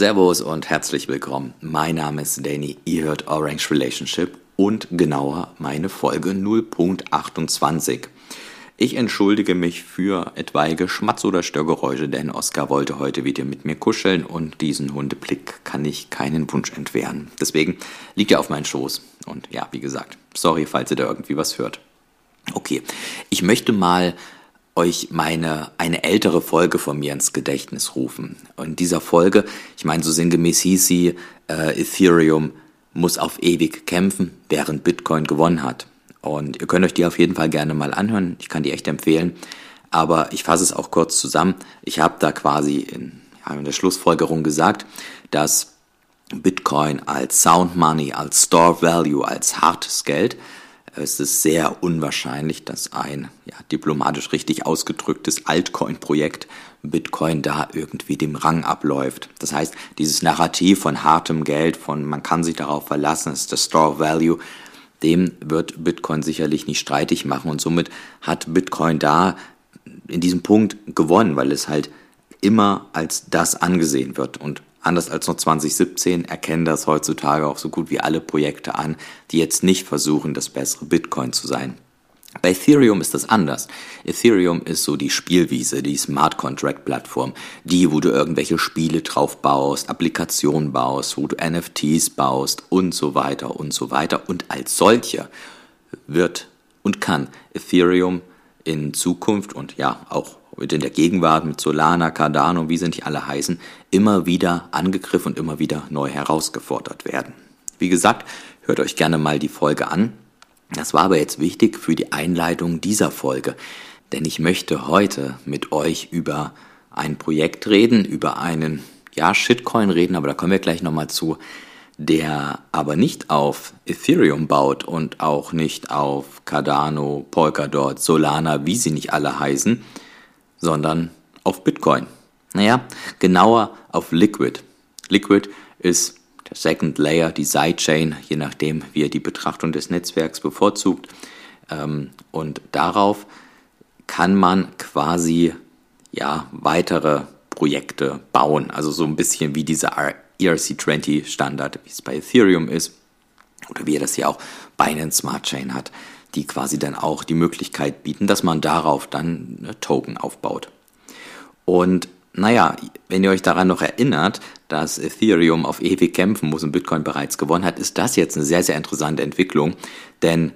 Servus und herzlich willkommen. Mein Name ist Danny, ihr hört Orange Relationship und genauer meine Folge 0.28. Ich entschuldige mich für etwaige Schmatz- oder Störgeräusche, denn Oskar wollte heute wieder mit mir kuscheln und diesen Hundeblick kann ich keinen Wunsch entwehren. Deswegen liegt er auf meinen Schoß. Und ja, wie gesagt, sorry, falls ihr da irgendwie was hört. Okay, ich möchte mal euch meine eine ältere Folge von mir ins Gedächtnis rufen. Und in dieser Folge, ich meine, so sinngemäß hieß sie, äh, Ethereum muss auf ewig kämpfen, während Bitcoin gewonnen hat. Und ihr könnt euch die auf jeden Fall gerne mal anhören. Ich kann die echt empfehlen. Aber ich fasse es auch kurz zusammen. Ich habe da quasi in, in der Schlussfolgerung gesagt, dass Bitcoin als Sound Money, als Store Value, als hartes Geld, es ist sehr unwahrscheinlich, dass ein ja, diplomatisch richtig ausgedrücktes Altcoin-Projekt Bitcoin da irgendwie dem Rang abläuft. Das heißt, dieses Narrativ von hartem Geld, von man kann sich darauf verlassen, ist der Store Value, dem wird Bitcoin sicherlich nicht streitig machen und somit hat Bitcoin da in diesem Punkt gewonnen, weil es halt immer als das angesehen wird und anders als noch 2017 erkennen das heutzutage auch so gut wie alle Projekte an, die jetzt nicht versuchen, das bessere Bitcoin zu sein. Bei Ethereum ist das anders. Ethereum ist so die Spielwiese, die Smart Contract Plattform, die, wo du irgendwelche Spiele drauf baust, Applikationen baust, wo du NFTs baust und so weiter und so weiter. Und als solcher wird und kann Ethereum in Zukunft und ja auch in der Gegenwart mit Solana, Cardano, wie sie nicht alle heißen, immer wieder angegriffen und immer wieder neu herausgefordert werden. Wie gesagt, hört euch gerne mal die Folge an. Das war aber jetzt wichtig für die Einleitung dieser Folge, denn ich möchte heute mit euch über ein Projekt reden, über einen, ja, Shitcoin reden, aber da kommen wir gleich nochmal zu, der aber nicht auf Ethereum baut und auch nicht auf Cardano, Polkadot, Solana, wie sie nicht alle heißen, sondern auf Bitcoin. Naja, genauer auf Liquid. Liquid ist der Second Layer, die Sidechain, je nachdem, wie er die Betrachtung des Netzwerks bevorzugt. Ähm, und darauf kann man quasi ja, weitere Projekte bauen. Also so ein bisschen wie dieser ERC20 Standard, wie es bei Ethereum ist. Oder wie er das ja auch Binance Smart Chain hat, die quasi dann auch die Möglichkeit bieten, dass man darauf dann Token aufbaut. Und naja, wenn ihr euch daran noch erinnert, dass Ethereum auf ewig kämpfen muss und Bitcoin bereits gewonnen hat, ist das jetzt eine sehr, sehr interessante Entwicklung, denn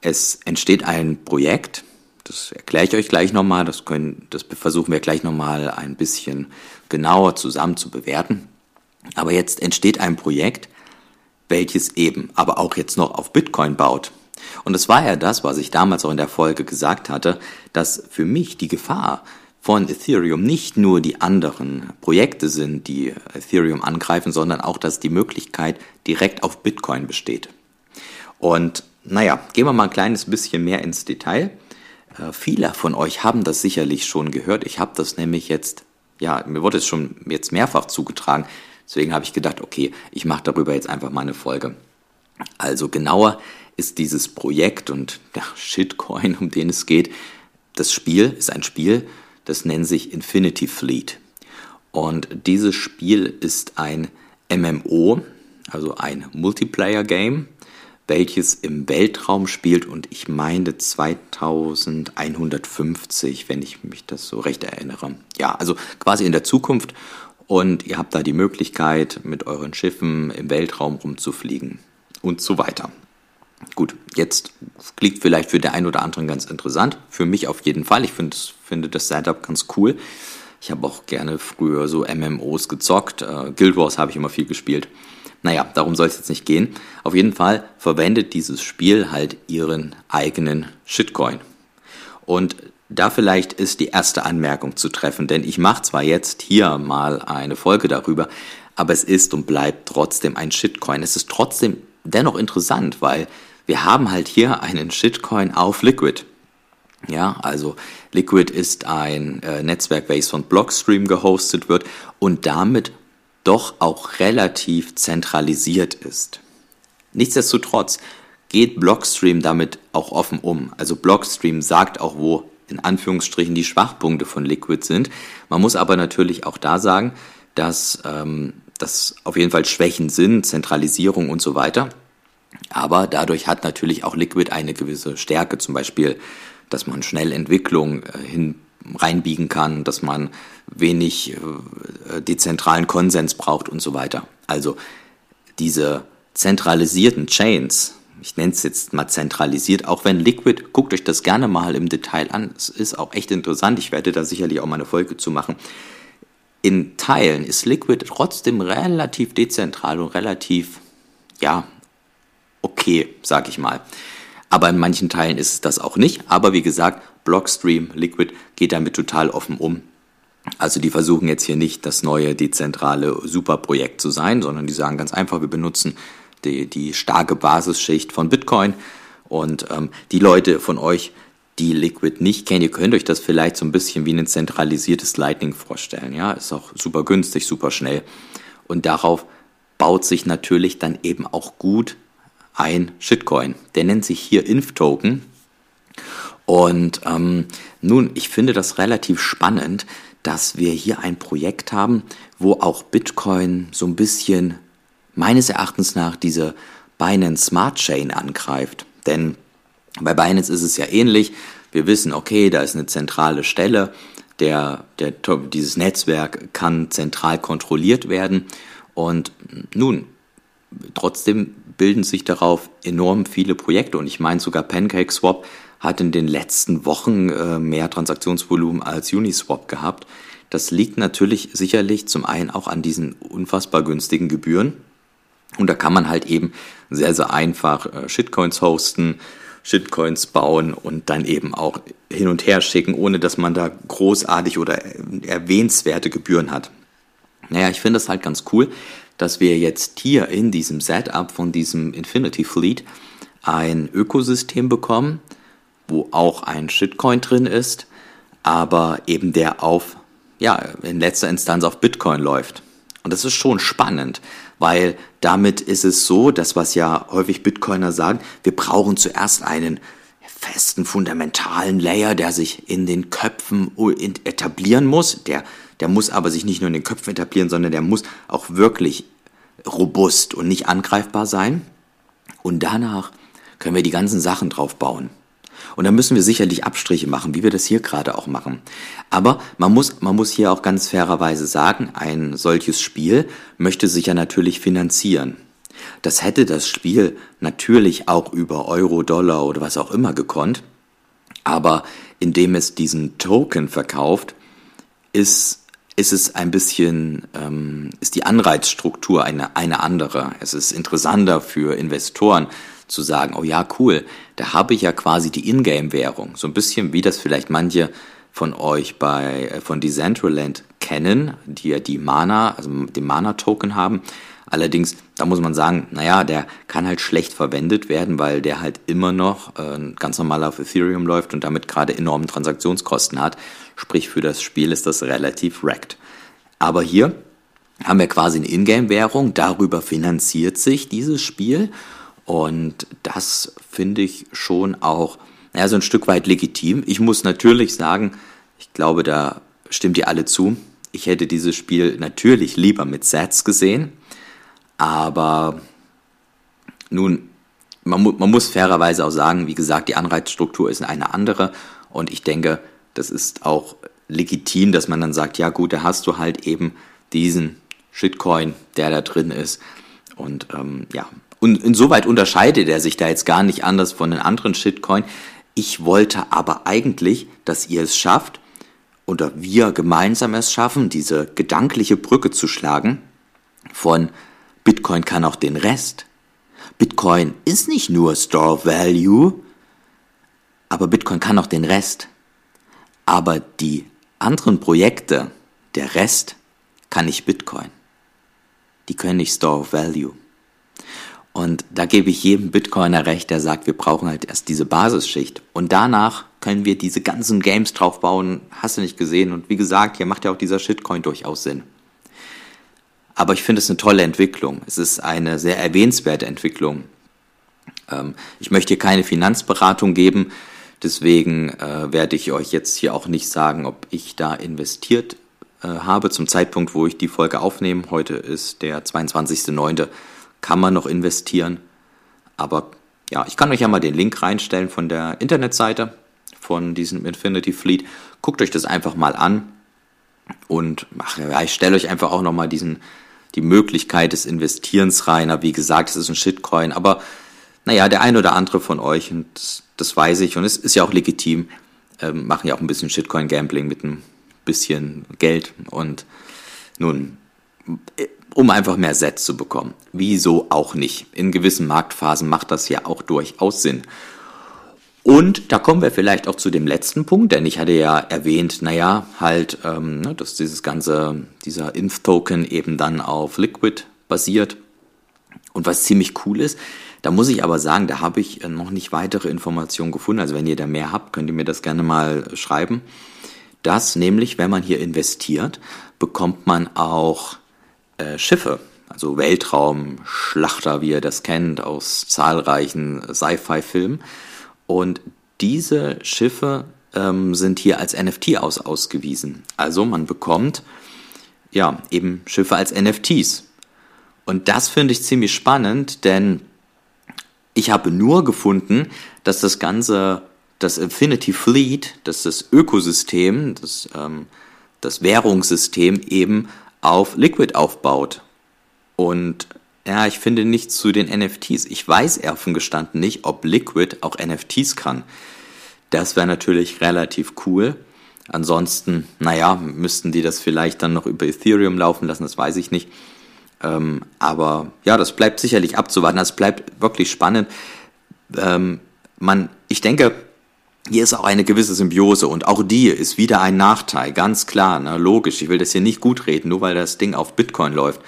es entsteht ein Projekt, das erkläre ich euch gleich nochmal, das, können, das versuchen wir gleich nochmal ein bisschen genauer zusammen zu bewerten. Aber jetzt entsteht ein Projekt, welches eben aber auch jetzt noch auf Bitcoin baut. Und es war ja das, was ich damals auch in der Folge gesagt hatte, dass für mich die Gefahr von Ethereum nicht nur die anderen Projekte sind, die Ethereum angreifen, sondern auch, dass die Möglichkeit direkt auf Bitcoin besteht. Und naja, gehen wir mal ein kleines bisschen mehr ins Detail. Äh, viele von euch haben das sicherlich schon gehört. Ich habe das nämlich jetzt, ja, mir wurde es schon jetzt mehrfach zugetragen. Deswegen habe ich gedacht, okay, ich mache darüber jetzt einfach mal eine Folge. Also genauer ist dieses Projekt und der Shitcoin, um den es geht, das Spiel ist ein Spiel, das nennt sich Infinity Fleet. Und dieses Spiel ist ein MMO, also ein Multiplayer-Game, welches im Weltraum spielt und ich meine 2150, wenn ich mich das so recht erinnere. Ja, also quasi in der Zukunft und ihr habt da die Möglichkeit, mit euren Schiffen im Weltraum rumzufliegen und so weiter. Gut, jetzt klingt vielleicht für den einen oder anderen ganz interessant. Für mich auf jeden Fall. Ich find, finde das Setup ganz cool. Ich habe auch gerne früher so MMOs gezockt. Äh, Guild Wars habe ich immer viel gespielt. Naja, darum soll es jetzt nicht gehen. Auf jeden Fall verwendet dieses Spiel halt ihren eigenen Shitcoin. Und da vielleicht ist die erste Anmerkung zu treffen, denn ich mache zwar jetzt hier mal eine Folge darüber, aber es ist und bleibt trotzdem ein Shitcoin. Es ist trotzdem dennoch interessant, weil wir haben halt hier einen Shitcoin auf Liquid. Ja, also Liquid ist ein äh, Netzwerk, welches von Blockstream gehostet wird und damit doch auch relativ zentralisiert ist. Nichtsdestotrotz geht Blockstream damit auch offen um. Also Blockstream sagt auch, wo in Anführungsstrichen die Schwachpunkte von Liquid sind. Man muss aber natürlich auch da sagen, dass ähm, das auf jeden Fall Schwächen sind, Zentralisierung und so weiter. Aber dadurch hat natürlich auch Liquid eine gewisse Stärke, zum Beispiel, dass man schnell Entwicklung äh, hin reinbiegen kann, dass man wenig äh, dezentralen Konsens braucht und so weiter. Also diese zentralisierten Chains, ich nenne es jetzt mal zentralisiert, auch wenn Liquid, guckt euch das gerne mal im Detail an, es ist auch echt interessant, ich werde da sicherlich auch mal eine Folge zu machen. In Teilen ist Liquid trotzdem relativ dezentral und relativ, ja, okay, sag ich mal. Aber in manchen Teilen ist es das auch nicht. Aber wie gesagt, Blockstream, Liquid geht damit total offen um. Also die versuchen jetzt hier nicht das neue dezentrale Superprojekt zu sein, sondern die sagen ganz einfach, wir benutzen die, die starke Basisschicht von Bitcoin. Und ähm, die Leute von euch, die Liquid nicht kennen, ihr könnt euch das vielleicht so ein bisschen wie ein zentralisiertes Lightning vorstellen. Ja, ist auch super günstig, super schnell. Und darauf baut sich natürlich dann eben auch gut ein Shitcoin. Der nennt sich hier Inf-Token. Und ähm, nun, ich finde das relativ spannend, dass wir hier ein Projekt haben, wo auch Bitcoin so ein bisschen meines Erachtens nach diese Binance Smart Chain angreift. Denn bei Binance ist es ja ähnlich. Wir wissen, okay, da ist eine zentrale Stelle, der, der, dieses Netzwerk kann zentral kontrolliert werden. Und nun, trotzdem bilden sich darauf enorm viele Projekte. Und ich meine, sogar PancakeSwap hat in den letzten Wochen äh, mehr Transaktionsvolumen als Uniswap gehabt. Das liegt natürlich sicherlich zum einen auch an diesen unfassbar günstigen Gebühren. Und da kann man halt eben sehr, sehr einfach äh, Shitcoins hosten, Shitcoins bauen und dann eben auch hin und her schicken, ohne dass man da großartig oder erwähnenswerte Gebühren hat. Naja, ich finde das halt ganz cool, dass wir jetzt hier in diesem Setup von diesem Infinity Fleet ein Ökosystem bekommen, wo auch ein Shitcoin drin ist, aber eben der auf, ja, in letzter Instanz auf Bitcoin läuft. Und das ist schon spannend, weil damit ist es so, dass was ja häufig Bitcoiner sagen, wir brauchen zuerst einen festen, fundamentalen Layer, der sich in den Köpfen etablieren muss, der der muss aber sich nicht nur in den Köpfen etablieren, sondern der muss auch wirklich robust und nicht angreifbar sein. Und danach können wir die ganzen Sachen drauf bauen. Und da müssen wir sicherlich Abstriche machen, wie wir das hier gerade auch machen. Aber man muss, man muss hier auch ganz fairerweise sagen, ein solches Spiel möchte sich ja natürlich finanzieren. Das hätte das Spiel natürlich auch über Euro, Dollar oder was auch immer gekonnt. Aber indem es diesen Token verkauft, ist ist es ein bisschen, ähm, ist die Anreizstruktur eine, eine andere. Es ist interessanter für Investoren zu sagen, oh ja, cool, da habe ich ja quasi die Ingame-Währung. So ein bisschen wie das vielleicht manche von euch bei, äh, von Decentraland kennen, die ja die Mana, also den Mana-Token haben. Allerdings, da muss man sagen, naja, der kann halt schlecht verwendet werden, weil der halt immer noch äh, ganz normal auf Ethereum läuft und damit gerade enormen Transaktionskosten hat. Sprich, für das Spiel ist das relativ wrecked. Aber hier haben wir quasi eine Ingame-Währung, darüber finanziert sich dieses Spiel und das finde ich schon auch, naja, so ein Stück weit legitim. Ich muss natürlich sagen, ich glaube, da stimmt ihr alle zu. Ich hätte dieses Spiel natürlich lieber mit Sets gesehen. Aber nun, man, mu man muss fairerweise auch sagen, wie gesagt, die Anreizstruktur ist eine andere und ich denke, das ist auch legitim, dass man dann sagt, ja gut, da hast du halt eben diesen Shitcoin, der da drin ist. Und ähm, ja, und insoweit unterscheidet er sich da jetzt gar nicht anders von den anderen Shitcoin. Ich wollte aber eigentlich, dass ihr es schafft, oder wir gemeinsam es schaffen, diese gedankliche Brücke zu schlagen von Bitcoin kann auch den Rest. Bitcoin ist nicht nur Store of Value, aber Bitcoin kann auch den Rest. Aber die anderen Projekte, der Rest, kann nicht Bitcoin. Die können nicht Store of Value. Und da gebe ich jedem Bitcoiner recht, der sagt, wir brauchen halt erst diese Basisschicht. Und danach können wir diese ganzen Games draufbauen, hast du nicht gesehen. Und wie gesagt, hier macht ja auch dieser Shitcoin durchaus Sinn. Aber ich finde es eine tolle Entwicklung. Es ist eine sehr erwähnenswerte Entwicklung. Ähm, ich möchte hier keine Finanzberatung geben, deswegen äh, werde ich euch jetzt hier auch nicht sagen, ob ich da investiert äh, habe zum Zeitpunkt, wo ich die Folge aufnehme. Heute ist der 22.09. Kann man noch investieren. Aber ja, ich kann euch ja mal den Link reinstellen von der Internetseite von diesem Infinity Fleet. Guckt euch das einfach mal an und ach, ich stelle euch einfach auch nochmal diesen, die Möglichkeit des Investierens rein. Aber wie gesagt, es ist ein Shitcoin, aber naja, der ein oder andere von euch, und das, das weiß ich, und es ist ja auch legitim, ähm, machen ja auch ein bisschen Shitcoin-Gambling mit ein bisschen Geld und nun, um einfach mehr Sets zu bekommen. Wieso auch nicht? In gewissen Marktphasen macht das ja auch durchaus Sinn. Und da kommen wir vielleicht auch zu dem letzten Punkt, denn ich hatte ja erwähnt, naja, halt, ähm, ne, dass dieses ganze, dieser Inf-Token eben dann auf Liquid basiert. Und was ziemlich cool ist, da muss ich aber sagen, da habe ich äh, noch nicht weitere Informationen gefunden. Also wenn ihr da mehr habt, könnt ihr mir das gerne mal schreiben. Dass nämlich, wenn man hier investiert, bekommt man auch äh, Schiffe, also Weltraumschlachter, wie ihr das kennt, aus zahlreichen Sci-Fi-Filmen. Und diese Schiffe ähm, sind hier als NFT aus ausgewiesen. Also man bekommt ja eben Schiffe als NFTs. Und das finde ich ziemlich spannend, denn ich habe nur gefunden, dass das ganze, das Infinity Fleet, dass das Ökosystem, das, ähm, das Währungssystem eben auf Liquid aufbaut. Und ja, ich finde nichts zu den NFTs. Ich weiß offen gestanden nicht, ob Liquid auch NFTs kann. Das wäre natürlich relativ cool. Ansonsten, naja, müssten die das vielleicht dann noch über Ethereum laufen lassen, das weiß ich nicht. Ähm, aber ja, das bleibt sicherlich abzuwarten. Das bleibt wirklich spannend. Ähm, man, ich denke, hier ist auch eine gewisse Symbiose und auch die ist wieder ein Nachteil, ganz klar, ne, logisch. Ich will das hier nicht gut reden, nur weil das Ding auf Bitcoin läuft.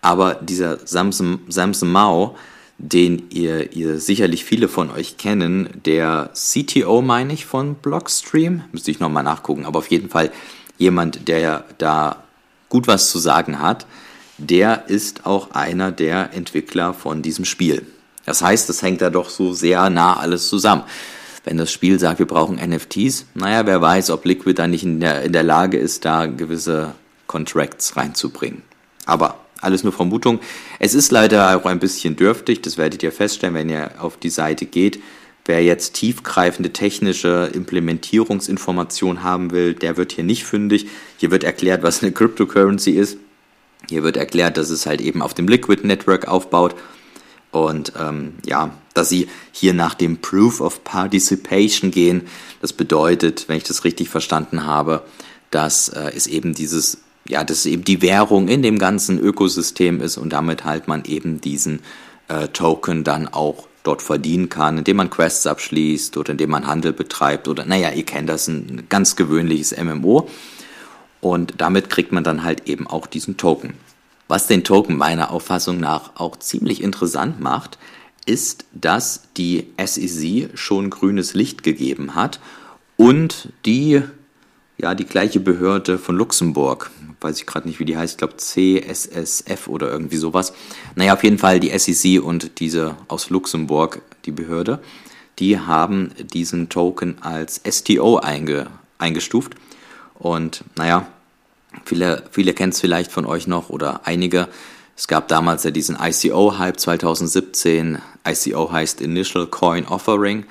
Aber dieser Samson, Samson Mao, den ihr, ihr sicherlich viele von euch kennen, der CTO, meine ich, von Blockstream, müsste ich nochmal nachgucken, aber auf jeden Fall jemand, der da gut was zu sagen hat, der ist auch einer der Entwickler von diesem Spiel. Das heißt, es hängt da doch so sehr nah alles zusammen. Wenn das Spiel sagt, wir brauchen NFTs, naja, wer weiß, ob Liquid da nicht in der, in der Lage ist, da gewisse Contracts reinzubringen. Aber alles nur Vermutung. Es ist leider auch ein bisschen dürftig, das werdet ihr feststellen, wenn ihr auf die Seite geht. Wer jetzt tiefgreifende technische Implementierungsinformationen haben will, der wird hier nicht fündig. Hier wird erklärt, was eine Cryptocurrency ist. Hier wird erklärt, dass es halt eben auf dem Liquid Network aufbaut und ähm, ja, dass sie hier nach dem Proof of Participation gehen. Das bedeutet, wenn ich das richtig verstanden habe, dass äh, es eben dieses, ja, dass es eben die Währung in dem ganzen Ökosystem ist und damit halt man eben diesen äh, Token dann auch dort verdienen kann, indem man Quests abschließt oder indem man Handel betreibt oder, naja, ihr kennt das, ein ganz gewöhnliches MMO. Und damit kriegt man dann halt eben auch diesen Token. Was den Token meiner Auffassung nach auch ziemlich interessant macht, ist, dass die SEC schon grünes Licht gegeben hat und die, ja, die gleiche Behörde von Luxemburg, weiß ich gerade nicht, wie die heißt, ich glaube CSSF oder irgendwie sowas. Naja, auf jeden Fall die SEC und diese aus Luxemburg, die Behörde, die haben diesen Token als STO einge, eingestuft. Und naja, Viele, viele kennen es vielleicht von euch noch oder einige. Es gab damals ja diesen ICO-Hype 2017. ICO heißt Initial Coin Offering.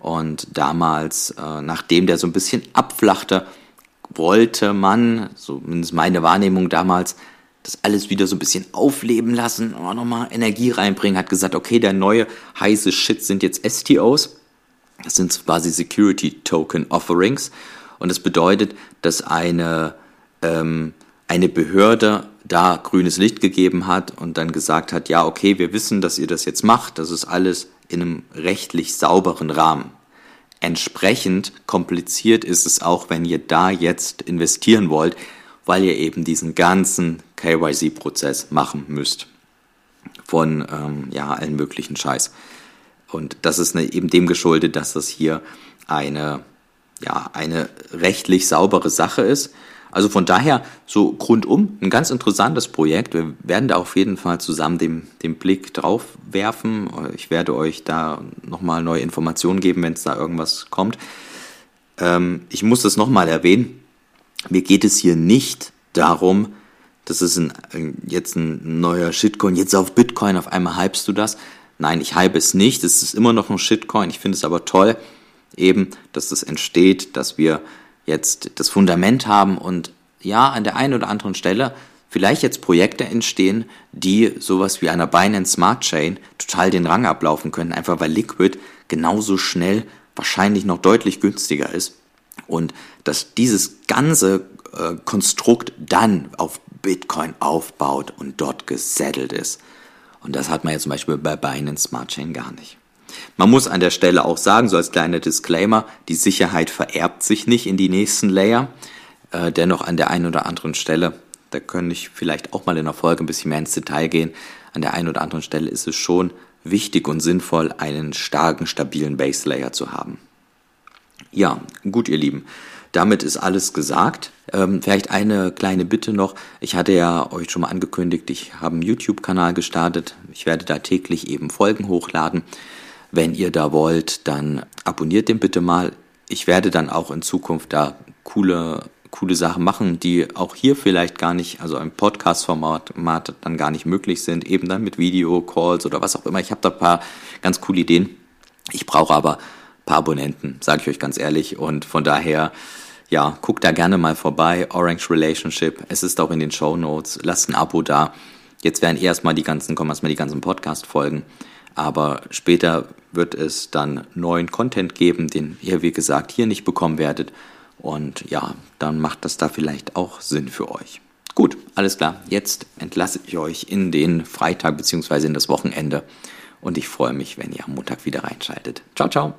Und damals, äh, nachdem der so ein bisschen abflachte, wollte man, zumindest meine Wahrnehmung damals, das alles wieder so ein bisschen aufleben lassen, nochmal Energie reinbringen, hat gesagt, okay, der neue heiße Shit sind jetzt STOs. Das sind quasi Security Token Offerings. Und das bedeutet, dass eine ähm, eine Behörde da grünes Licht gegeben hat und dann gesagt hat, ja, okay, wir wissen, dass ihr das jetzt macht, das ist alles in einem rechtlich sauberen Rahmen. Entsprechend kompliziert ist es auch, wenn ihr da jetzt investieren wollt, weil ihr eben diesen ganzen KYC-Prozess machen müsst. Von ähm, ja, allen möglichen Scheiß. Und das ist ne, eben dem geschuldet, dass das hier eine, ja, eine rechtlich saubere Sache ist also von daher so grundum ein ganz interessantes Projekt. Wir werden da auf jeden Fall zusammen den, den Blick drauf werfen. Ich werde euch da nochmal neue Informationen geben, wenn es da irgendwas kommt. Ähm, ich muss das nochmal erwähnen. Mir geht es hier nicht darum, das ist ein, jetzt ein neuer Shitcoin, jetzt auf Bitcoin, auf einmal hypest du das. Nein, ich hype es nicht, es ist immer noch ein Shitcoin, ich finde es aber toll, eben, dass das entsteht, dass wir jetzt das Fundament haben und ja, an der einen oder anderen Stelle vielleicht jetzt Projekte entstehen, die sowas wie einer Binance Smart Chain total den Rang ablaufen können, einfach weil Liquid genauso schnell, wahrscheinlich noch deutlich günstiger ist. Und dass dieses ganze äh, Konstrukt dann auf Bitcoin aufbaut und dort gesettelt ist. Und das hat man ja zum Beispiel bei Binance Smart Chain gar nicht. Man muss an der Stelle auch sagen, so als kleiner Disclaimer, die Sicherheit vererbt sich nicht in die nächsten Layer. Äh, dennoch an der einen oder anderen Stelle, da könnte ich vielleicht auch mal in der Folge ein bisschen mehr ins Detail gehen, an der einen oder anderen Stelle ist es schon wichtig und sinnvoll, einen starken, stabilen Base Layer zu haben. Ja, gut, ihr Lieben. Damit ist alles gesagt. Ähm, vielleicht eine kleine Bitte noch. Ich hatte ja euch schon mal angekündigt, ich habe einen YouTube-Kanal gestartet. Ich werde da täglich eben Folgen hochladen. Wenn ihr da wollt, dann abonniert den bitte mal. Ich werde dann auch in Zukunft da coole, coole Sachen machen, die auch hier vielleicht gar nicht, also im Podcast-Format dann gar nicht möglich sind. Eben dann mit Video, Calls oder was auch immer. Ich habe da ein paar ganz coole Ideen. Ich brauche aber paar Abonnenten, sage ich euch ganz ehrlich. Und von daher, ja, guckt da gerne mal vorbei. Orange Relationship, es ist auch in den Show Notes. Lasst ein Abo da. Jetzt werden erstmal die ganzen, kommen erstmal die ganzen Podcast-Folgen. Aber später wird es dann neuen Content geben, den ihr, wie gesagt, hier nicht bekommen werdet. Und ja, dann macht das da vielleicht auch Sinn für euch. Gut, alles klar. Jetzt entlasse ich euch in den Freitag bzw. in das Wochenende. Und ich freue mich, wenn ihr am Montag wieder reinschaltet. Ciao, ciao.